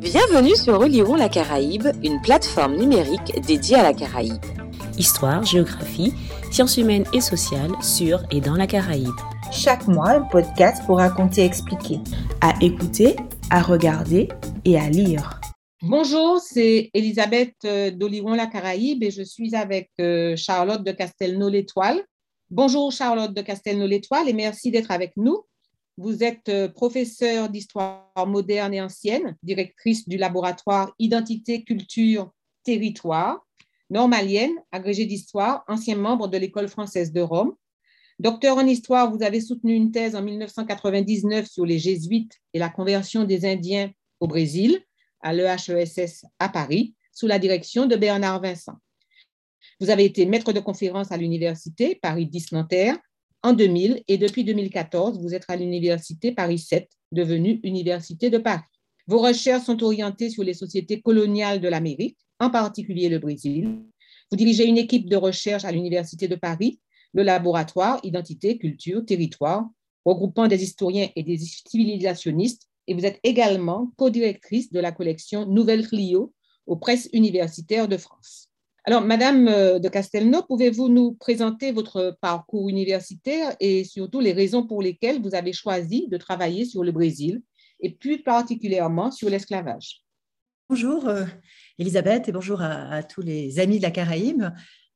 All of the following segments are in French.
Bienvenue sur Relirons la Caraïbe, une plateforme numérique dédiée à la Caraïbe. Histoire, géographie, sciences humaines et sociales sur et dans la Caraïbe. Chaque mois, un podcast pour raconter et expliquer. À écouter, à regarder et à lire. Bonjour, c'est Elisabeth euh, d'Oliron la Caraïbe et je suis avec euh, Charlotte de Castelnau-l'Étoile. Bonjour Charlotte de Castelnau-l'Étoile et merci d'être avec nous. Vous êtes euh, professeure d'histoire moderne et ancienne, directrice du laboratoire Identité, Culture, Territoire, normalienne, agrégée d'histoire, ancien membre de l'École française de Rome. Docteur en histoire, vous avez soutenu une thèse en 1999 sur les jésuites et la conversion des Indiens au Brésil à l'EHESS à Paris, sous la direction de Bernard Vincent. Vous avez été maître de conférence à l'université Paris 10 Nanterre en 2000 et depuis 2014, vous êtes à l'université Paris 7, devenue Université de Paris. Vos recherches sont orientées sur les sociétés coloniales de l'Amérique, en particulier le Brésil. Vous dirigez une équipe de recherche à l'Université de Paris, le laboratoire Identité, Culture, Territoire, regroupant des historiens et des civilisationnistes, et vous êtes également co-directrice de la collection Nouvelle Clio aux presses universitaires de France. Alors, Madame euh, de Castelnau, pouvez-vous nous présenter votre parcours universitaire et surtout les raisons pour lesquelles vous avez choisi de travailler sur le Brésil et plus particulièrement sur l'esclavage? Bonjour euh, Elisabeth et bonjour à, tous les amis de la Caraïbe.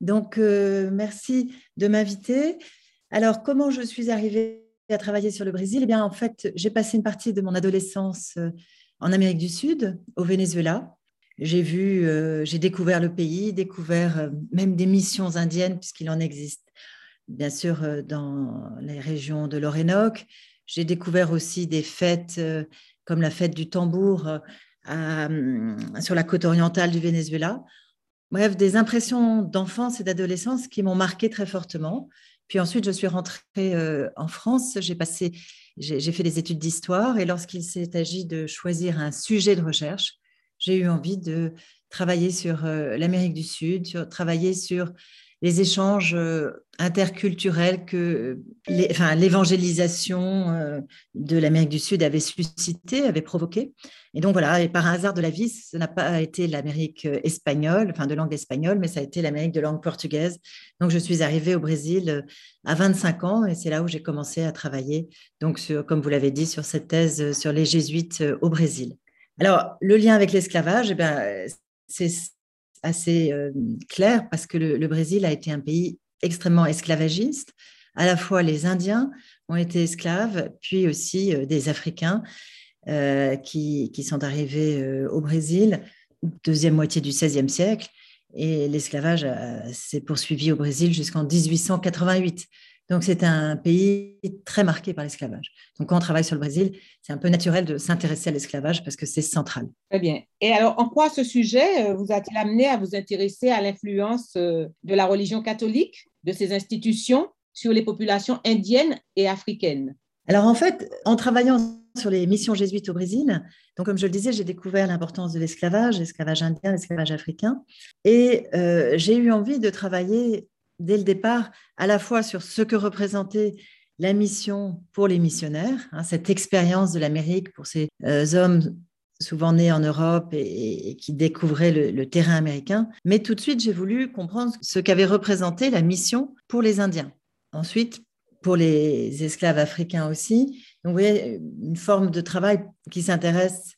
Donc, euh, merci de m'inviter. Alors, comment je suis arrivée à travailler sur le Brésil? Eh bien, en fait, j'ai passé une partie de mon adolescence en Amérique du Sud, au Venezuela, j'ai vu, euh, j'ai découvert le pays, découvert euh, même des missions indiennes, puisqu'il en existe, bien sûr, euh, dans les régions de l'Orénoque. J'ai découvert aussi des fêtes comme la fête du tambour sur la côte orientale du Venezuela. Bref, des impressions d'enfance et d'adolescence qui m'ont marqué très fortement. Puis ensuite, je suis rentrée en France. J'ai passé, j'ai fait des études d'histoire et lorsqu'il s'est agi de choisir un sujet de recherche, j'ai eu envie de travailler sur euh, l'Amérique du Sud, sur, travailler sur les échanges euh, interculturels que l'évangélisation euh, de l'Amérique du Sud avait suscité, avait provoqué. Et donc voilà, et par hasard de la vie, ce n'a pas été l'Amérique espagnole, enfin de langue espagnole, mais ça a été l'Amérique de langue portugaise. Donc je suis arrivée au Brésil à 25 ans et c'est là où j'ai commencé à travailler, donc comme vous l'avez dit, sur cette thèse sur les jésuites au Brésil. Alors, le lien avec l'esclavage, eh c'est assez euh, clair parce que le, Brésil a été un pays extrêmement esclavagiste. À la fois, les Indiens ont été esclaves, puis aussi euh, des Africains euh, qui, sont arrivés au Brésil, deuxième moitié du XVIe siècle. Et l'esclavage s'est poursuivi au Brésil jusqu'en 1888. Donc, c'est un pays très marqué par l'esclavage. Donc, quand on travaille sur le Brésil, c'est un peu naturel de s'intéresser à l'esclavage parce que c'est central. Très bien. Et alors, en quoi ce sujet euh, vous a-t-il amené à vous intéresser à l'influence euh, de la religion catholique, de ses institutions sur les populations indiennes et africaines? Alors, en fait, en travaillant sur les missions jésuites au Brésil, donc comme je le disais, j'ai découvert l'importance de l'esclavage, l'esclavage indien, l'esclavage africain, et euh, j'ai eu envie de travailler dès le départ à la fois sur ce que représentait la mission pour les missionnaires, hein, cette expérience de l'Amérique pour ces euh, hommes souvent nés en Europe et, qui découvraient le, terrain américain. Mais tout de suite, j'ai voulu comprendre ce qu'avait représenté la mission pour les Indiens. Ensuite, pour les esclaves africains aussi. Donc, vous voyez, une forme de travail qui s'intéresse,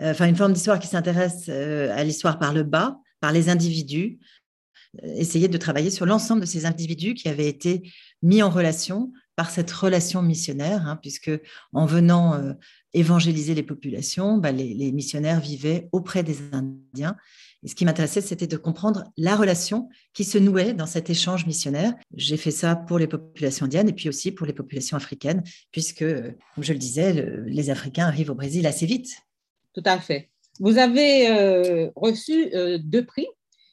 euh, enfin, une forme d'histoire qui s'intéresse euh, à l'histoire par le bas, par les individus, essayer de travailler sur l'ensemble de ces individus qui avaient été mis en relation par cette relation missionnaire, hein, puisque en venant euh, évangéliser les populations, bah, les, missionnaires vivaient auprès des Indiens. Et ce qui m'intéressait, c'était de comprendre la relation qui se nouait dans cet échange missionnaire. J'ai fait ça pour les populations indiennes et puis aussi pour les populations africaines, puisque, comme je le disais, les Africains arrivent au Brésil assez vite. Tout à fait. Vous avez euh, reçu euh, deux prix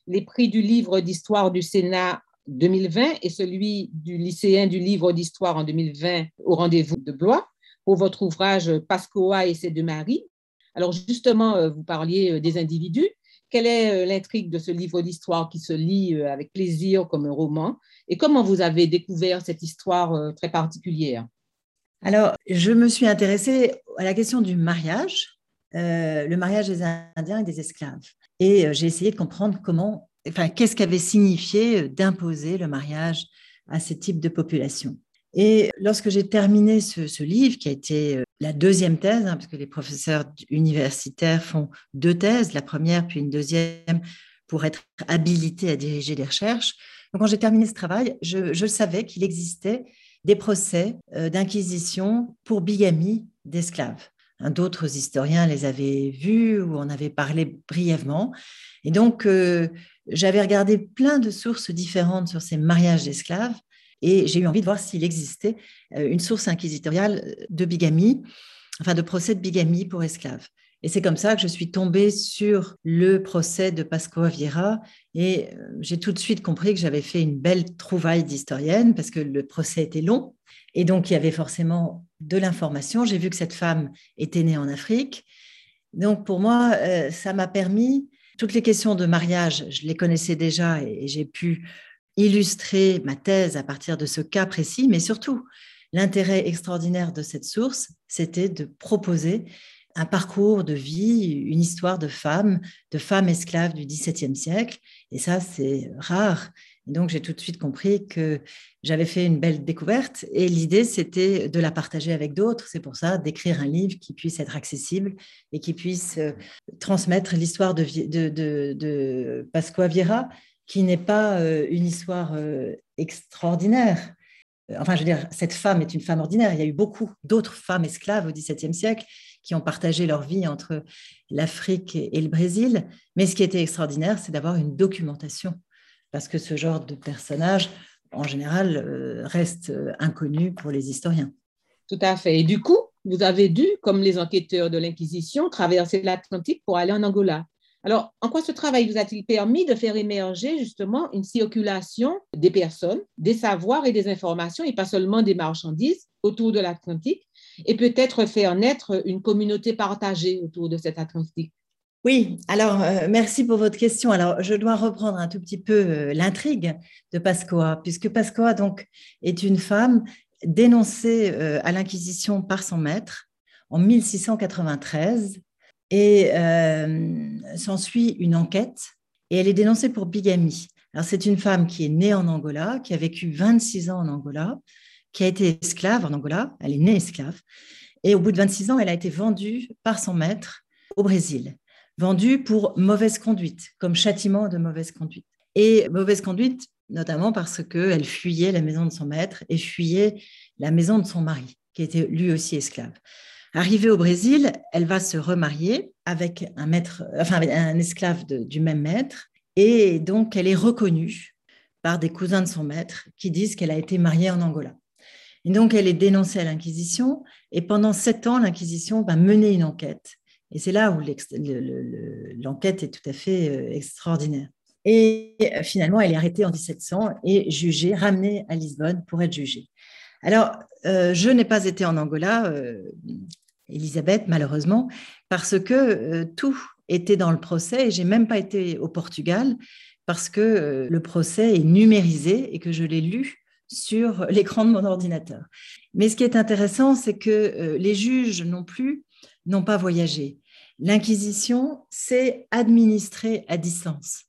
les prix du livre d'histoire du Sénat 2020 et celui du lycéen du livre d'histoire en 2020 au rendez-vous de Blois pour votre ouvrage Pascoa et ses deux maris. Alors justement, euh, vous parliez euh, des individus. Quelle est euh, l'intrigue de ce livre d'histoire qui se lit avec plaisir comme un roman? Et comment vous avez découvert cette histoire très particulière? Alors, je me suis intéressée à la question du mariage le mariage des Indiens et des esclaves. Et j'ai essayé de comprendre comment, enfin, qu'est-ce qu'avait signifié d'imposer le mariage à ce type de population. Et lorsque j'ai terminé ce, livre, qui a été euh, la deuxième thèse, hein, parce que les professeurs universitaires font deux thèses, la première puis une deuxième, pour être habilités à diriger des recherches. Donc, quand j'ai terminé ce travail, je, savais qu'il existait des procès euh, d'inquisition pour bigamie d'esclaves. Hein, d'autres historiens les avaient vus ou en avaient parlé brièvement. Et donc, euh, j'avais regardé plein de sources différentes sur ces mariages d'esclaves et j'ai eu envie de voir s'il existait euh, une source inquisitoriale de bigamie, enfin de procès de bigamie pour esclaves. Et c'est comme ça que je suis tombée sur le procès de Pascoa Vieira et euh, j'ai tout de suite compris que j'avais fait une belle trouvaille d'historienne parce que le procès était long et donc il y avait forcément de l'information. J'ai vu que cette femme était née en Afrique. Donc pour moi, euh, ça m'a permis, toutes les questions de mariage, je les connaissais déjà et j'ai pu illustrer ma thèse à partir de ce cas précis, mais surtout, l'intérêt extraordinaire de cette source, c'était de proposer un parcours de vie, une histoire de femmes, de femmes esclaves du XVIIe siècle. Et ça, c'est rare. Et donc, j'ai tout de suite compris que j'avais fait une belle découverte et l'idée, c'était de la partager avec d'autres. C'est pour ça d'écrire un livre qui puisse être accessible et qui puisse euh, transmettre l'histoire de, de, de, de Pasqua Vieira, qui n'est pas euh, une histoire euh, extraordinaire. Enfin, je veux dire, cette femme est une femme ordinaire. Il y a eu beaucoup d'autres femmes esclaves au XVIIe siècle qui ont partagé leur vie entre l'Afrique et le Brésil. Mais ce qui était extraordinaire, c'est d'avoir une documentation, parce que ce genre de personnage, en général, reste inconnu pour les historiens. Tout à fait. Et du coup, vous avez dû, comme les enquêteurs de l'Inquisition, traverser l'Atlantique pour aller en Angola. Alors, en quoi ce travail vous a-t-il permis de faire émerger justement une circulation des personnes, des savoirs et des informations, et pas seulement des marchandises autour de l'Atlantique, et peut-être faire naître une communauté partagée autour de cet Atlantique? Oui, alors euh, merci pour votre question. Alors, je dois reprendre un tout petit peu euh, l'intrigue de Pascoa, puisque Pascoa donc est une femme dénoncée euh, à l'Inquisition par son maître en 1693 et s'ensuit une enquête et elle est dénoncée pour bigamie. Alors, c'est une femme qui est née en Angola, qui a vécu 26 ans en Angola, qui a été esclave en Angola. Elle est née esclave. Et au bout de 26 ans, elle a été vendue par son maître au Brésil. Vendue pour mauvaise conduite, comme châtiment de mauvaise conduite. Et mauvaise conduite, notamment parce qu'elle fuyait la maison de son maître et fuyait la maison de son mari, qui était lui aussi esclave. Arrivée au Brésil, elle va se remarier avec un maître, enfin un esclave du même maître, et donc elle est reconnue par des cousins de son maître qui disent qu'elle a été mariée en Angola. Et donc elle est dénoncée à l'Inquisition, et pendant sept ans, l'Inquisition va mener une enquête. Et c'est là où l'enquête est tout à fait euh, extraordinaire. Et euh, finalement, elle est arrêtée en 1700 et jugée, ramenée à Lisbonne pour être jugée. Alors, euh, je n'ai pas été en Angola. Elisabeth, malheureusement, parce que tout était dans le procès et j'ai même pas été au Portugal parce que le procès est numérisé et que je l'ai lu sur l'écran de mon ordinateur. Mais ce qui est intéressant, c'est que les juges non plus n'ont pas voyagé. L'Inquisition s'est administrée à distance.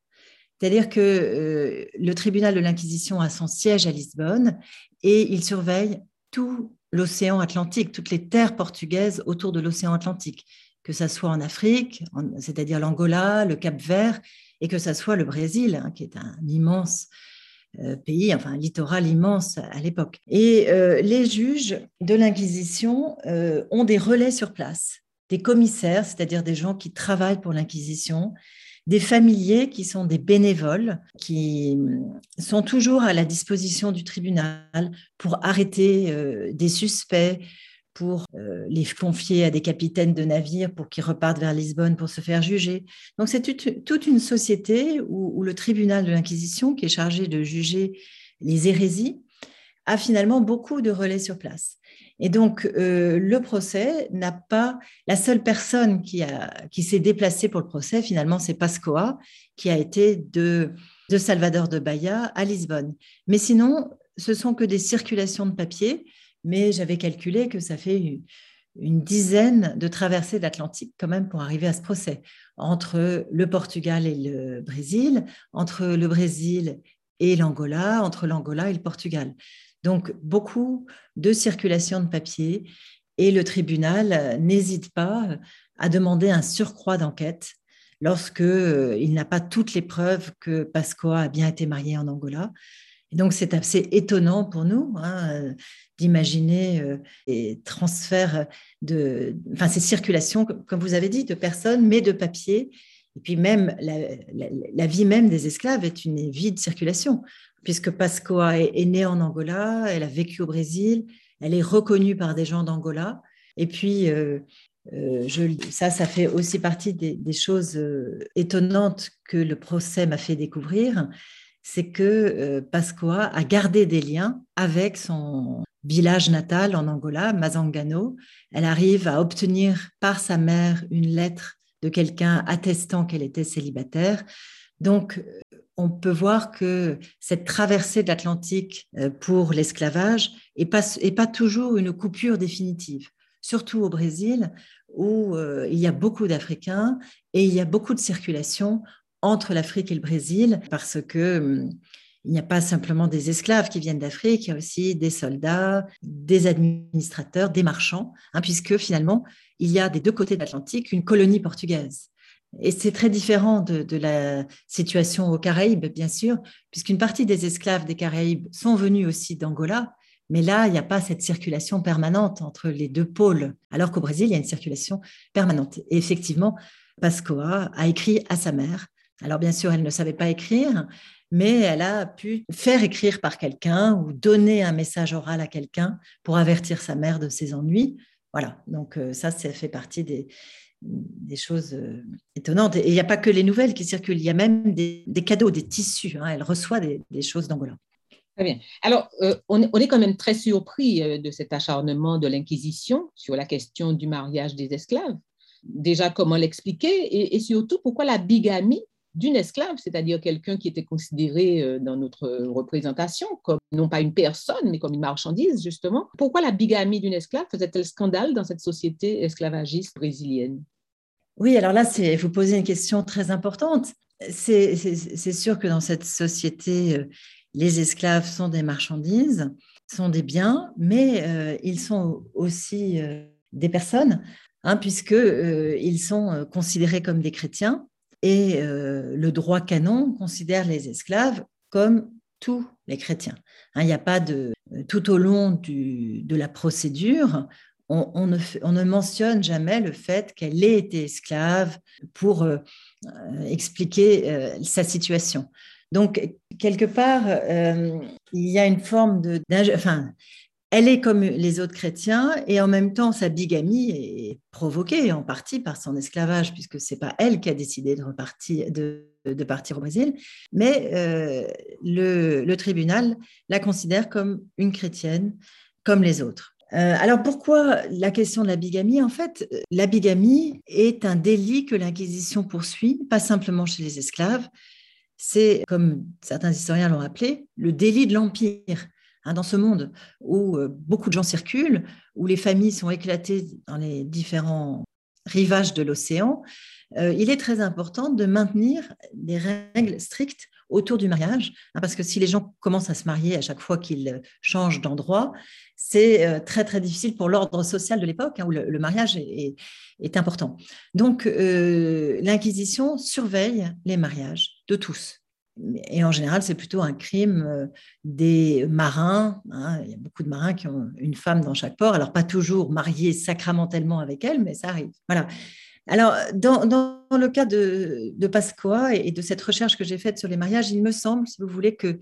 C'est-à-dire que le tribunal de l'Inquisition a son siège à Lisbonne et il surveille tout l'océan Atlantique, toutes les terres portugaises autour de l'océan Atlantique, que ce soit en Afrique, c'est-à-dire l'Angola, le Cap Vert, et que ce soit le Brésil, hein, qui est un immense euh, pays, enfin un littoral immense à l'époque. Et euh, les juges de l'Inquisition euh, ont des relais sur place, des commissaires, c'est-à-dire des gens qui travaillent pour l'Inquisition, des familiers qui sont des bénévoles, qui sont toujours à la disposition du tribunal pour arrêter euh, des suspects, pour euh, les confier à des capitaines de navires pour qu'ils repartent vers Lisbonne pour se faire juger. Donc c'est toute une société où, le tribunal de l'Inquisition, qui est chargé de juger les hérésies, a finalement beaucoup de relais sur place. Et donc, euh, le procès n'a pas. La seule personne qui, qui s'est déplacée pour le procès, finalement, c'est Pascoa, qui a été de, de Salvador de Bahia à Lisbonne. Mais sinon, ce sont que des circulations de papier. Mais j'avais calculé que ça fait une dizaine de traversées de l'Atlantique quand même pour arriver à ce procès, entre le Portugal et le Brésil, entre le Brésil et l'Angola, entre l'Angola et le Portugal. Donc beaucoup de circulation de papier et le tribunal n'hésite pas à demander un surcroît d'enquête lorsqu'il euh, n'a pas toutes les preuves que Pascoa a bien été marié en Angola. Et donc c'est assez étonnant pour nous hein, d'imaginer euh, transferts de, enfin ces circulations, comme vous avez dit, de personnes, mais de papier. Et puis même la, vie même des esclaves est une vie de circulation, puisque Pascoa est, née en Angola, elle a vécu au Brésil, elle est reconnue par des gens d'Angola. Et puis, euh, euh, ça, ça fait aussi partie des, choses étonnantes que le procès m'a fait découvrir, c'est que Pascoa a gardé des liens avec son village natal en Angola, Mazangano. Elle arrive à obtenir par sa mère une lettre de quelqu'un attestant qu'elle était célibataire. Donc, on peut voir que cette traversée de l'Atlantique euh, pour l'esclavage n'est pas, pas toujours une coupure définitive, surtout au Brésil, où euh, il y a beaucoup d'Africains et il y a beaucoup de circulation entre l'Afrique et le Brésil, parce que hum, il n'y a pas simplement des esclaves qui viennent d'Afrique, il y a aussi des soldats, des administrateurs, des marchands, hein, puisque finalement, il y a des deux côtés de l'Atlantique une colonie portugaise. Et c'est très différent de, la situation aux Caraïbes, bien sûr, puisqu'une partie des esclaves des Caraïbes sont venus aussi d'Angola, mais là, il n'y a pas cette circulation permanente entre les deux pôles, alors qu'au Brésil, il y a une circulation permanente. Et effectivement, Pascoa a écrit à sa mère. Alors bien sûr, elle ne savait pas écrire, mais elle a pu faire écrire par quelqu'un ou donner un message oral à quelqu'un pour avertir sa mère de ses ennuis. Voilà, donc euh, ça, ça fait partie des, choses euh, étonnantes. Et il n'y a pas que les nouvelles qui circulent, il y a même des, cadeaux, des tissus. Hein. Elle reçoit des, choses d'Angola. Très bien. Alors, euh, on, est quand même très surpris de cet acharnement de l'Inquisition sur la question du mariage des esclaves. Déjà, comment l'expliquer? Et surtout pourquoi la bigamie d'une esclave, c'est-à-dire quelqu'un qui était considéré euh, dans notre représentation comme non pas une personne, mais comme une marchandise, justement. Pourquoi la bigamie d'une esclave faisait-elle scandale dans cette société esclavagiste brésilienne? Oui, alors là, vous posez une question très importante. C'est sûr que dans cette société, euh, les esclaves sont des marchandises, sont des biens, mais euh, ils sont aussi des personnes, hein, puisqu'ils sont considérés comme des chrétiens et euh, le droit canon considère les esclaves comme tous les chrétiens. Hein, il n'y a pas de tout au long de la procédure, on, ne, mentionne jamais le fait qu'elle ait été esclave pour euh, expliquer euh, sa situation. Donc, quelque part, il y a une forme de... Enfin, elle est comme les autres chrétiens et en même temps sa bigamie est provoquée en partie par son esclavage puisque c'est pas elle qui a décidé de, partir au Brésil, mais euh, le, tribunal la considère comme une chrétienne comme les autres. Euh, alors pourquoi la question de la bigamie? En fait, la bigamie est un délit que l'Inquisition poursuit, pas simplement chez les esclaves, c'est, comme certains historiens l'ont appelé, le délit de l'Empire. Hein, dans ce monde où euh, beaucoup de gens circulent, où les familles sont éclatées dans les différents rivages de l'océan, euh, il est très important de maintenir des règles strictes autour du mariage, hein, parce que si les gens commencent à se marier à chaque fois qu'ils changent d'endroit, c'est euh, très très difficile pour l'ordre social de l'époque, hein, où le, mariage est, important. Donc l'Inquisition surveille les mariages de tous, et en général, c'est plutôt un crime euh, des marins. Hein. Il y a beaucoup de marins qui ont une femme dans chaque port. Alors, pas toujours mariés sacramentellement avec elle, mais ça arrive. Voilà. Alors, dans, le cas de, Pascoa et de cette recherche que j'ai faite sur les mariages, il me semble, si vous voulez, que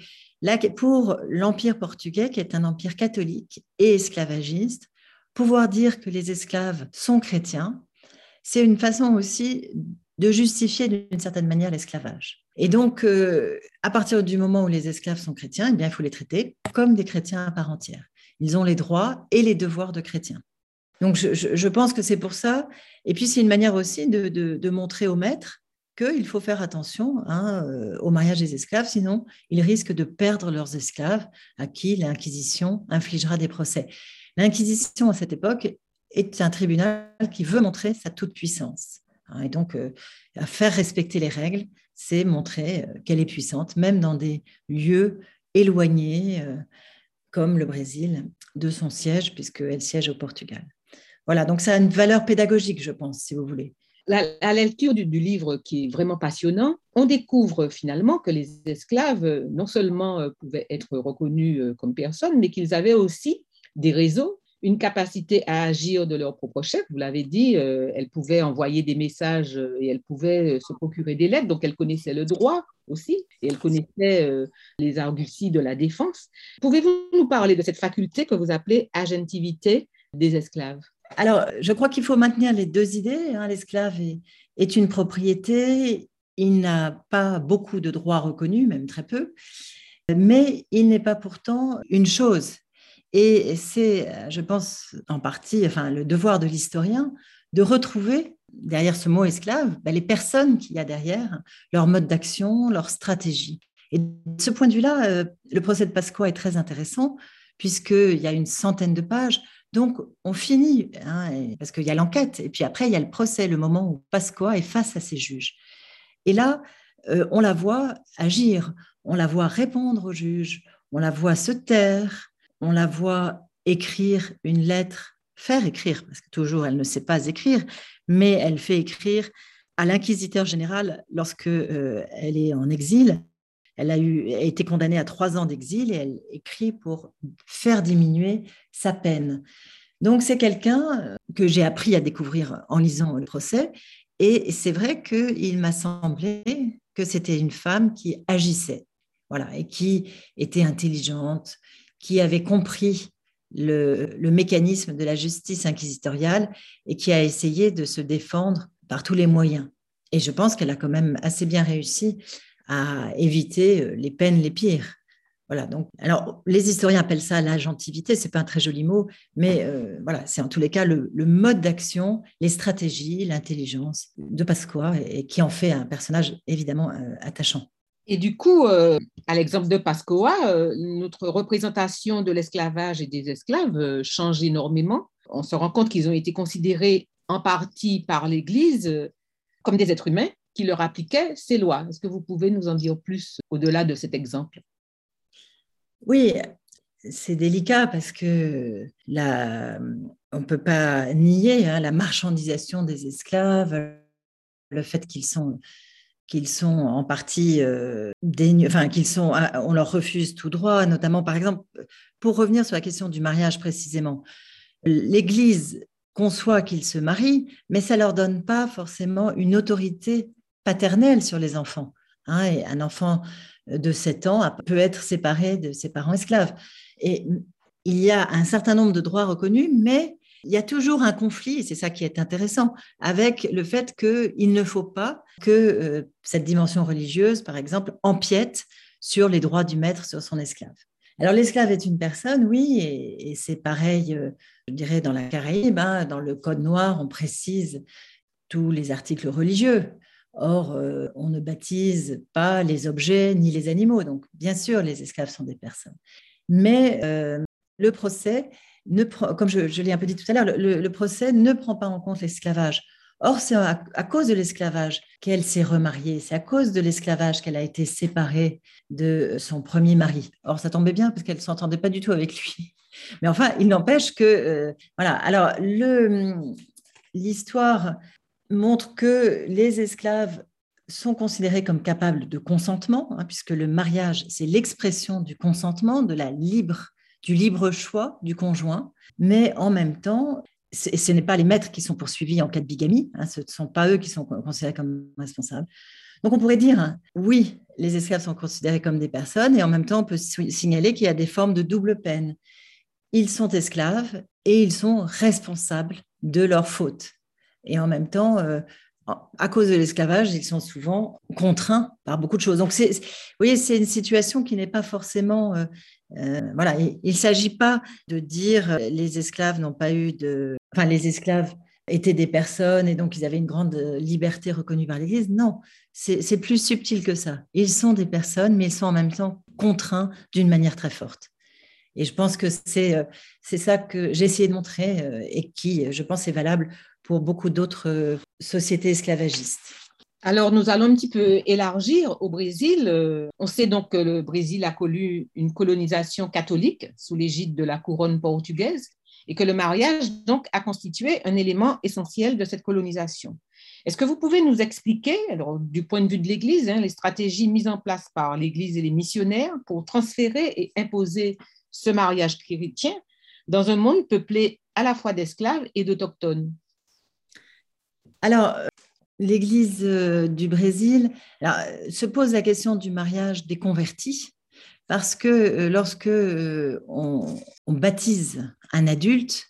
pour l'Empire portugais, qui est un empire catholique et esclavagiste, pouvoir dire que les esclaves sont chrétiens, c'est une façon aussi de justifier d'une certaine manière l'esclavage. Et donc, euh, à partir du moment où les esclaves sont chrétiens, eh bien, il faut les traiter comme des chrétiens à part entière. Ils ont les droits et les devoirs de chrétiens. Donc, je, pense que c'est pour ça. Et puis, c'est une manière aussi de, montrer aux maîtres qu'il faut faire attention hein, euh, au mariage des esclaves, sinon ils risquent de perdre leurs esclaves à qui l'Inquisition infligera des procès. L'Inquisition, à cette époque, est un tribunal qui veut montrer sa toute-puissance. Hein, et donc, euh, faire respecter les règles, c'est montrer euh, qu'elle est puissante, même dans des lieux éloignés, comme le Brésil, de son siège, puisqu'elle siège au Portugal. Voilà, donc ça a une valeur pédagogique, je pense, si vous voulez. À la lecture du, livre, qui est vraiment passionnant, on découvre finalement que les esclaves non seulement pouvaient être reconnus comme personnes, mais qu'ils avaient aussi des réseaux une capacité à agir de leur propre chef. Vous l'avez dit, euh, elles pouvaient envoyer des messages euh, et elles pouvaient euh, se procurer des lettres, donc elles connaissaient le droit aussi et elles connaissaient les arguties de la défense. Pouvez-vous nous parler de cette faculté que vous appelez agentivité des esclaves? Alors, je crois qu'il faut maintenir les deux idées. Hein. L'esclave est, une propriété, il n'a pas beaucoup de droits reconnus, même très peu, mais il n'est pas pourtant une chose. Et c'est, je pense, en partie, enfin, le devoir de l'historien de retrouver derrière ce mot esclave ben, les personnes qu'il y a derrière, leur mode d'action, leur stratégie. Et de ce point de vue-là, euh, le procès de Pasqua est très intéressant, puisqu'il y a une centaine de pages. Donc, on finit, hein, parce qu'il y a l'enquête, et puis après, il y a le procès, le moment où Pasqua est face à ses juges. Et là, euh, on la voit agir, on la voit répondre aux juges, on la voit se taire, on la voit écrire une lettre, faire écrire, parce que toujours elle ne sait pas écrire, mais elle fait écrire à l'inquisiteur général lorsque euh, elle est en exil. Elle a, été condamnée à trois ans d'exil et elle écrit pour faire diminuer sa peine. Donc c'est quelqu'un euh, que j'ai appris à découvrir en lisant le procès. Et c'est vrai qu'il m'a semblé que c'était une femme qui agissait, voilà, et qui était intelligente, qui avait compris le, mécanisme de la justice inquisitoriale et qui a essayé de se défendre par tous les moyens. Et je pense qu'elle a quand même assez bien réussi à éviter euh, les peines les pires. Voilà, donc, alors, les historiens appellent ça l'agentivité, c'est pas un très joli mot, mais euh, voilà, c'est en tous les cas le, mode d'action, les stratégies, l'intelligence de Pasqua, et, qui en fait un personnage évidemment euh, attachant. Et du coup, à l'exemple de Pascoa, notre représentation de l'esclavage et des esclaves change énormément. On se rend compte qu'ils ont été considérés en partie par l'Église comme des êtres humains qui leur appliquaient ces lois. Est-ce que vous pouvez nous en dire plus au-delà de cet exemple? Oui, c'est délicat parce que la, on ne peut pas nier hein, la marchandisation des esclaves, le fait qu'ils sont qu'ils sont en partie euh, enfin qu'ils sont, ah, on leur refuse tout droit, notamment par exemple, pour revenir sur la question du mariage précisément, l'Église conçoit qu'ils se marient, mais ça leur donne pas forcément une autorité paternelle sur les enfants. Hein, et un enfant de 7 ans peut être séparé de ses parents esclaves. Et il y a un certain nombre de droits reconnus, mais il y a toujours un conflit, et c'est ça qui est intéressant, avec le fait qu'il ne faut pas que euh, cette dimension religieuse, par exemple, empiète sur les droits du maître sur son esclave. Alors l'esclave est une personne, oui, et, c'est pareil, euh, je dirais, dans la Caraïbe, hein, dans le Code noir, on précise tous les articles religieux. Or, euh, on ne baptise pas les objets ni les animaux. Donc, bien sûr, les esclaves sont des personnes. Mais le procès comme je, l'ai un peu dit tout à l'heure, le, procès ne prend pas en compte l'esclavage. Or, c'est à, cause de l'esclavage qu'elle s'est remariée, c'est à cause de l'esclavage qu'elle a été séparée de son premier mari. Or, ça tombait bien parce qu'elle ne s'entendait pas du tout avec lui. Mais enfin, il n'empêche que... Euh, voilà, alors l'histoire montre que les esclaves sont considérés comme capables de consentement, hein, puisque le mariage, c'est l'expression du consentement, de la libre du libre choix du conjoint, mais en même temps, ce n'est pas les maîtres qui sont poursuivis en cas de bigamie, hein, ce ne sont pas eux qui sont considérés comme responsables. Donc on pourrait dire, hein, oui, les esclaves sont considérés comme des personnes, et en même temps, on peut signaler qu'il y a des formes de double peine. Ils sont esclaves et ils sont responsables de leurs fautes. Et en même temps, euh, à cause de l'esclavage, ils sont souvent contraints par beaucoup de choses. Donc, vous voyez, c'est une situation qui n'est pas forcément euh, euh, voilà, il ne s'agit pas de dire les esclaves n'ont pas eu de. Enfin, les esclaves étaient des personnes et donc ils avaient une grande liberté reconnue par l'Église. Non, c'est plus subtil que ça. Ils sont des personnes, mais ils sont en même temps contraints d'une manière très forte. Et je pense que c'est ça que j'ai essayé de montrer et qui, je pense, est valable pour beaucoup d'autres sociétés esclavagistes. Alors, nous allons un petit peu élargir au Brésil. On sait donc que le Brésil a connu une colonisation catholique sous l'égide de la couronne portugaise et que le mariage donc a constitué un élément essentiel de cette colonisation. Est-ce que vous pouvez nous expliquer, alors, du point de vue de l'Église, hein, les stratégies mises en place par l'Église et les missionnaires pour transférer et imposer ce mariage chrétien dans un monde peuplé à la fois d'esclaves et d'autochtones Alors, l'Église euh, du Brésil se pose la question du mariage des convertis parce que euh, lorsque euh, on, baptise un adulte,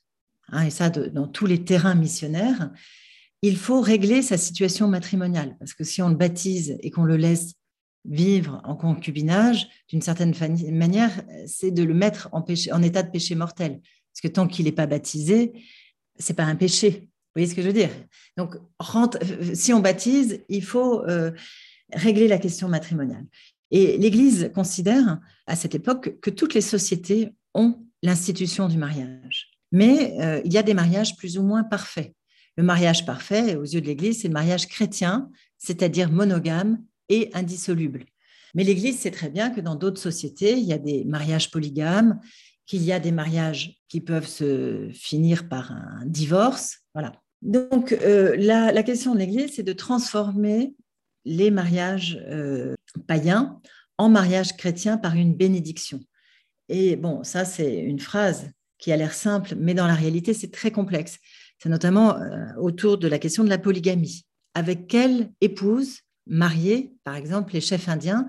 hein, et ça dans tous les terrains missionnaires, il faut régler sa situation matrimoniale. Parce que si on le baptise et qu'on le laisse vivre en concubinage, d'une certaine manière, c'est de le mettre en, état de péché mortel. Parce que tant qu'il n'est pas baptisé, c'est pas un péché. Vous voyez ce que je veux dire? Donc, si on baptise, il faut euh, régler la question matrimoniale. Et l'Église considère à cette époque que toutes les sociétés ont l'institution du mariage. Mais euh, il y a des mariages plus ou moins parfaits. Le mariage parfait, aux yeux de l'Église, c'est le mariage chrétien, c'est-à-dire monogame et indissoluble. Mais l'Église sait très bien que dans d'autres sociétés, il y a des mariages polygames, qu'il y a des mariages qui peuvent se finir par un divorce. Voilà. Donc, euh, la, question de l'Église, c'est de transformer les mariages euh, païens en mariage chrétien par une bénédiction. Et bon, ça, c'est une phrase qui a l'air simple, mais dans la réalité, c'est très complexe. C'est notamment euh, autour de la question de la polygamie. Avec quelle épouse mariée, par exemple, les chefs indiens,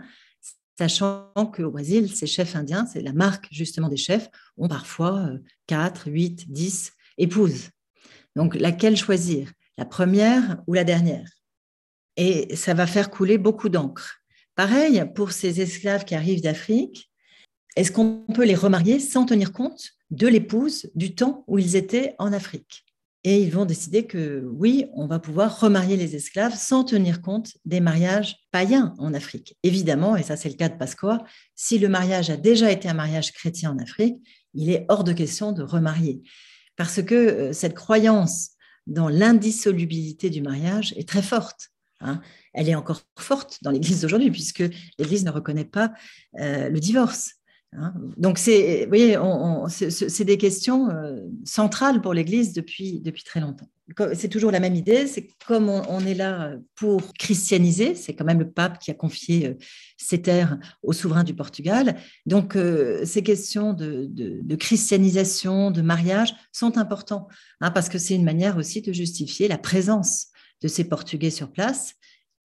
sachant qu'au Brésil, ces chefs indiens, c'est la marque justement des chefs, ont parfois 4, 8, 10 épouses. Donc, laquelle choisir? La première ou la dernière? Et ça va faire couler beaucoup d'encre. Pareil pour ces esclaves qui arrivent d'Afrique, est-ce qu'on peut les remarier sans tenir compte de l'épouse du temps où ils étaient en Afrique? Et ils vont décider que oui, on va pouvoir remarier les esclaves sans tenir compte des mariages païens en Afrique. Évidemment, et ça c'est le cas de Pasqua, si le mariage a déjà été un mariage chrétien en Afrique, il est hors de question de remarier. Parce que euh, cette croyance dans l'indissolubilité du mariage est très forte. Hein. Elle est encore forte dans l'Église d'aujourd'hui, puisque l'Église ne reconnaît pas euh, le divorce. Hein. Donc, c'est, voyez, c'est des questions euh, centrales pour l'Église depuis, depuis très longtemps. C'est toujours la même idée, c'est comme on, est là pour christianiser, c'est quand même le pape qui a confié euh, ces terres au souverain du Portugal. Donc, ces questions de, de, christianisation, de mariage sont importantes, hein, parce que c'est une manière aussi de justifier la présence de ces Portugais sur place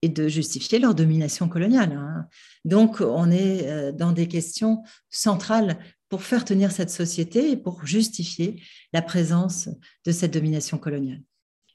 et de justifier leur domination coloniale. Hein. Donc, on est euh, dans des questions centrales pour faire tenir cette société et pour justifier la présence de cette domination coloniale.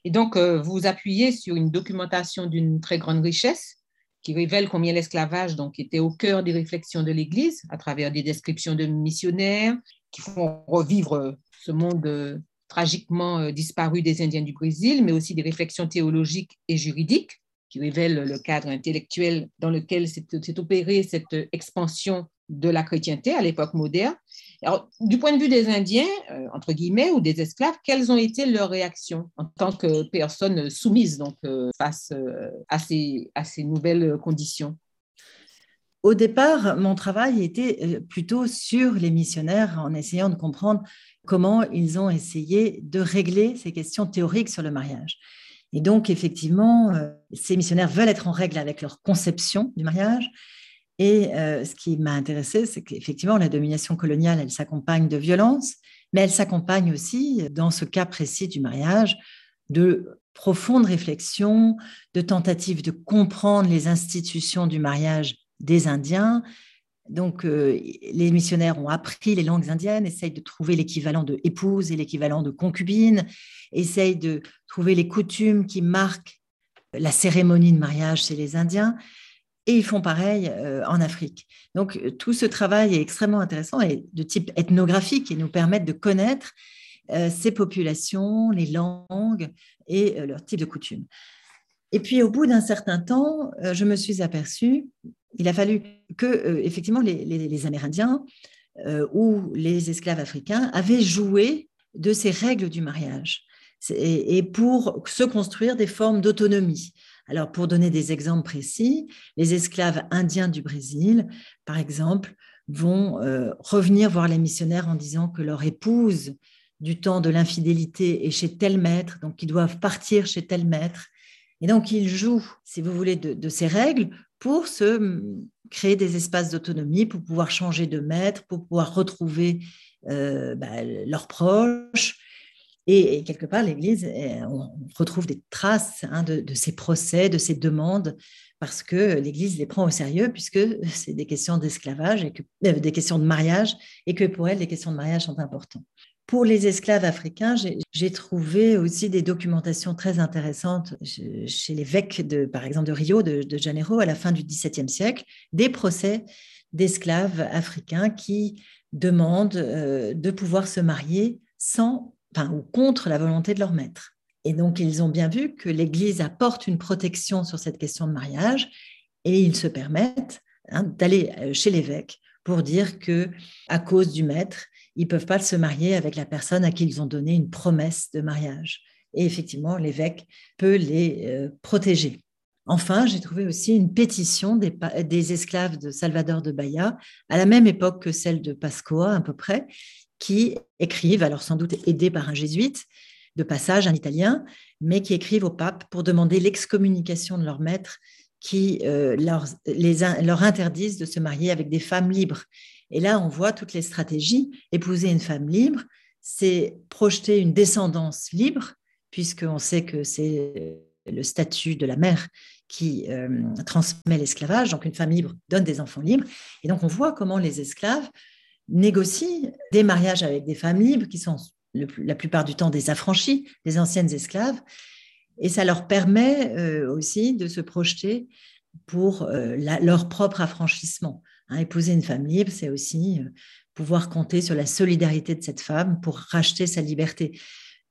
Et donc, euh, vous appuyez sur une documentation d'une très grande richesse qui révèle combien l'esclavage donc était au cœur des réflexions de l'Église à travers des descriptions de missionnaires qui font revivre ce monde euh, tragiquement disparu des Indiens du Brésil, mais aussi des réflexions théologiques et juridiques qui révèle le cadre intellectuel dans lequel s'est opérée cette expansion de la chrétienté à l'époque moderne. Alors, du point de vue des Indiens, euh, entre guillemets, ou des esclaves, quelles ont été leurs réactions en tant que personnes soumises donc, euh, face euh, à, ces, à ces nouvelles conditions? Au départ, mon travail était plutôt sur les missionnaires en essayant de comprendre comment ils ont essayé de régler ces questions théoriques sur le mariage. Et donc, effectivement, euh, ces missionnaires veulent être en règle avec leur conception du mariage. Et euh, ce qui m'a intéressé, c'est qu'effectivement, la domination coloniale, elle s'accompagne de violence, mais elle s'accompagne aussi, dans ce cas précis du mariage, de profondes réflexions, de tentatives de comprendre les institutions du mariage des Indiens, donc, euh, les missionnaires ont appris les langues indiennes, essayent de trouver l'équivalent de épouse et l'équivalent de concubine, essayent de trouver les coutumes qui marquent la cérémonie de mariage chez les Indiens, et ils font pareil euh, en Afrique. Donc, tout ce travail est extrêmement intéressant et de type ethnographique et nous permet de connaître euh, ces populations, les langues et leurs types de coutumes. Et puis, au bout d'un certain temps, je me suis aperçue il a fallu que, euh, effectivement, les, Amérindiens où les esclaves africains avaient joué de ces règles du mariage et pour se construire des formes d'autonomie. Alors, pour donner des exemples précis, les esclaves indiens du Brésil, par exemple, vont euh, revenir voir les missionnaires en disant que leur épouse du temps de l'infidélité est chez tel maître, donc ils doivent partir chez tel maître. Et donc, ils jouent, si vous voulez, de, ces règles pour se créer des espaces d'autonomie, pour pouvoir changer de maître, pour pouvoir retrouver euh, bah, leurs proches, et, quelque part, l'Église, eh, on retrouve des traces hein, de, ces procès, de ces demandes, parce que l'Église les prend au sérieux, puisque c'est des questions d'esclavage, et que, euh, des questions de mariage, et que pour elle, les questions de mariage sont importantes. Pour les esclaves africains, j'ai trouvé aussi des documentations très intéressantes chez l'évêque, de, par exemple, de Rio de, Janeiro, à la fin du XVIIe siècle, des procès d'esclaves africains qui demandent euh, de pouvoir se marier sans ou contre la volonté de leur maître. Et donc, ils ont bien vu que l'Église apporte une protection sur cette question de mariage et ils se permettent hein, d'aller euh, chez l'évêque pour dire que, à cause du maître, ils ne peuvent pas se marier avec la personne à qui ils ont donné une promesse de mariage. Et effectivement, l'évêque peut les euh, protéger. Enfin, j'ai trouvé aussi une pétition des, esclaves de Salvador de Bahia, à la même époque que celle de Pascoa, à peu près, qui écrivent, alors sans doute aidés par un jésuite, de passage, un italien, mais qui écrivent au pape pour demander l'excommunication de leur maître qui euh, leur interdisent de se marier avec des femmes libres. Et là, on voit toutes les stratégies. Épouser une femme libre, c'est projeter une descendance libre, puisqu'on sait que c'est le statut de la mère qui euh, transmet l'esclavage. Donc, une femme libre donne des enfants libres. Et donc, on voit comment les esclaves négocient des mariages avec des femmes libres qui sont la plupart du temps des affranchis, des anciennes esclaves, et ça leur permet euh, aussi de se projeter pour euh, leur propre affranchissement. Hein, épouser une femme libre, c'est aussi euh, pouvoir compter sur la solidarité de cette femme pour racheter sa liberté.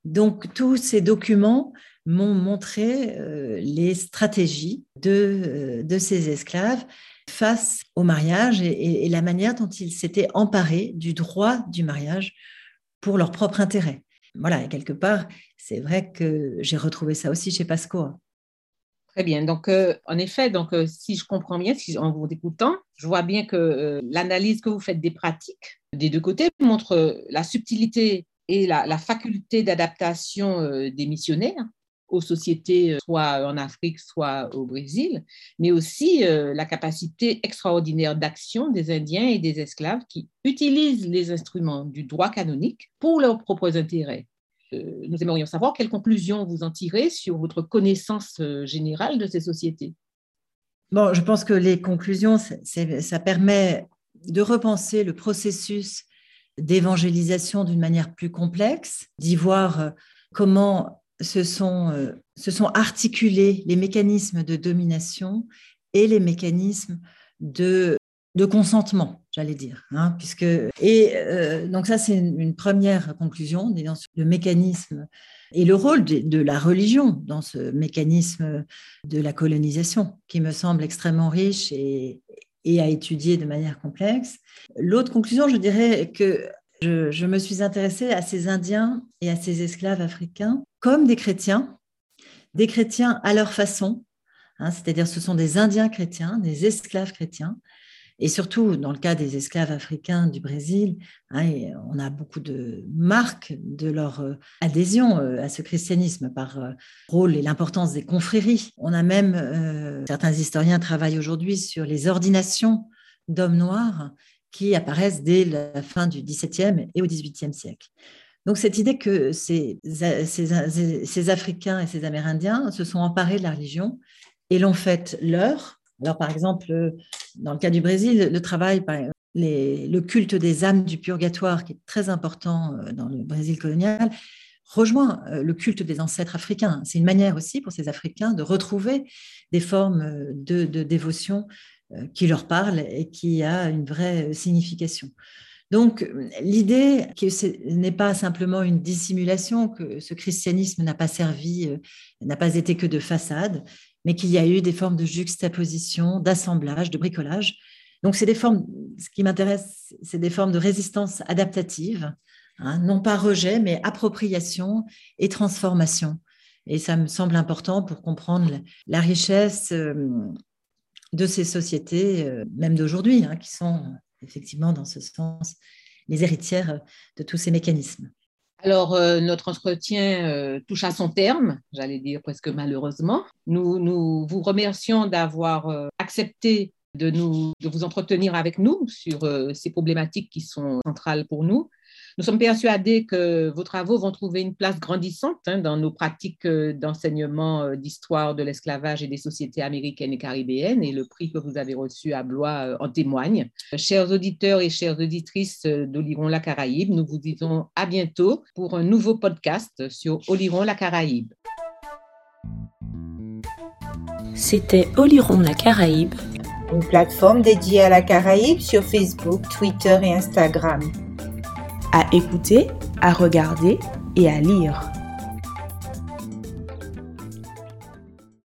Donc tous ces documents m'ont montré les stratégies de, de ces esclaves face au mariage et, la manière dont ils s'étaient emparés du droit du mariage pour leur propre intérêt. Voilà, quelque part, c'est vrai que j'ai retrouvé ça aussi chez Pasco. Très bien. Donc, euh, en effet, euh, si je comprends bien, en vous écoutant, je vois bien que euh, l'analyse que vous faites des pratiques des deux côtés montre la subtilité et la faculté d'adaptation des missionnaires aux sociétés, soit en Afrique, soit au Brésil, mais aussi la capacité extraordinaire d'action des Indiens et des esclaves qui utilisent les instruments du droit canonique pour leurs propres intérêts. Euh, nous aimerions savoir quelles conclusions vous en tirez sur votre connaissance générale de ces sociétés. Bon, je pense que les conclusions, ça permet de repenser le processus d'évangélisation d'une manière plus complexe, d'y voir comment se sont, euh, se sont articulés les mécanismes de domination et les mécanismes de, de consentement, j'allais dire. Hein, puisque, et euh, donc ça, c'est une, première conclusion, le mécanisme et le rôle de, la religion dans ce mécanisme de la colonisation, qui me semble extrêmement riche et, et à étudier de manière complexe. L'autre conclusion, je dirais que je, me suis intéressée à ces Indiens et à ces esclaves africains comme des chrétiens, des chrétiens à leur façon, hein, c'est-à-dire ce sont des Indiens chrétiens, des esclaves chrétiens, et surtout dans le cas des esclaves africains du Brésil, hein, on a beaucoup de marques de leur euh, adhésion euh, à ce christianisme par euh, rôle et l'importance des confréries. On a même, certains historiens travaillent aujourd'hui sur les ordinations d'hommes noirs qui apparaissent dès la fin du XVIIe et au XVIIIe siècle. Donc cette idée que ces, Africains et ces Amérindiens se sont emparés de la religion et l'ont faite leur. Alors par exemple, dans le cas du Brésil, le travail, le culte des âmes du purgatoire, qui est très important euh, dans le Brésil colonial, rejoint euh, le culte des ancêtres africains. C'est une manière aussi pour ces Africains de retrouver des formes euh, de, dévotion euh, qui leur parle et qui a une vraie signification. Donc, l'idée que ce n'est pas simplement une dissimulation, que ce christianisme n'a pas servi, euh, n'a pas été que de façade, mais qu'il y a eu des formes de juxtaposition, d'assemblage, de bricolage Donc, c'est des formes, ce qui m'intéresse, c'est des formes de résistance adaptative, hein, non pas rejet, mais appropriation et transformation. Et ça me semble important pour comprendre la, richesse euh, de ces sociétés, euh, même d'aujourd'hui, hein, qui sont effectivement dans ce sens les héritières de tous ces mécanismes. Alors, euh, notre entretien touche à son terme, j'allais dire presque malheureusement. Nous, nous vous remercions d'avoir accepté de, nous, de vous entretenir avec nous sur ces problématiques qui sont centrales pour nous. Nous sommes persuadés que vos travaux vont trouver une place grandissante hein, dans nos pratiques euh, d'enseignement euh, d'histoire de l'esclavage et des sociétés américaines et caribéennes, et le prix que vous avez reçu à Blois euh, en témoigne. Chers auditeurs et chères auditrices d'Oliron la Caraïbe, nous vous disons à bientôt pour un nouveau podcast sur Oliron la Caraïbe. C'était Oliron la Caraïbe, une plateforme dédiée à la Caraïbe sur Facebook, Twitter et Instagram à écouter, à regarder et à lire.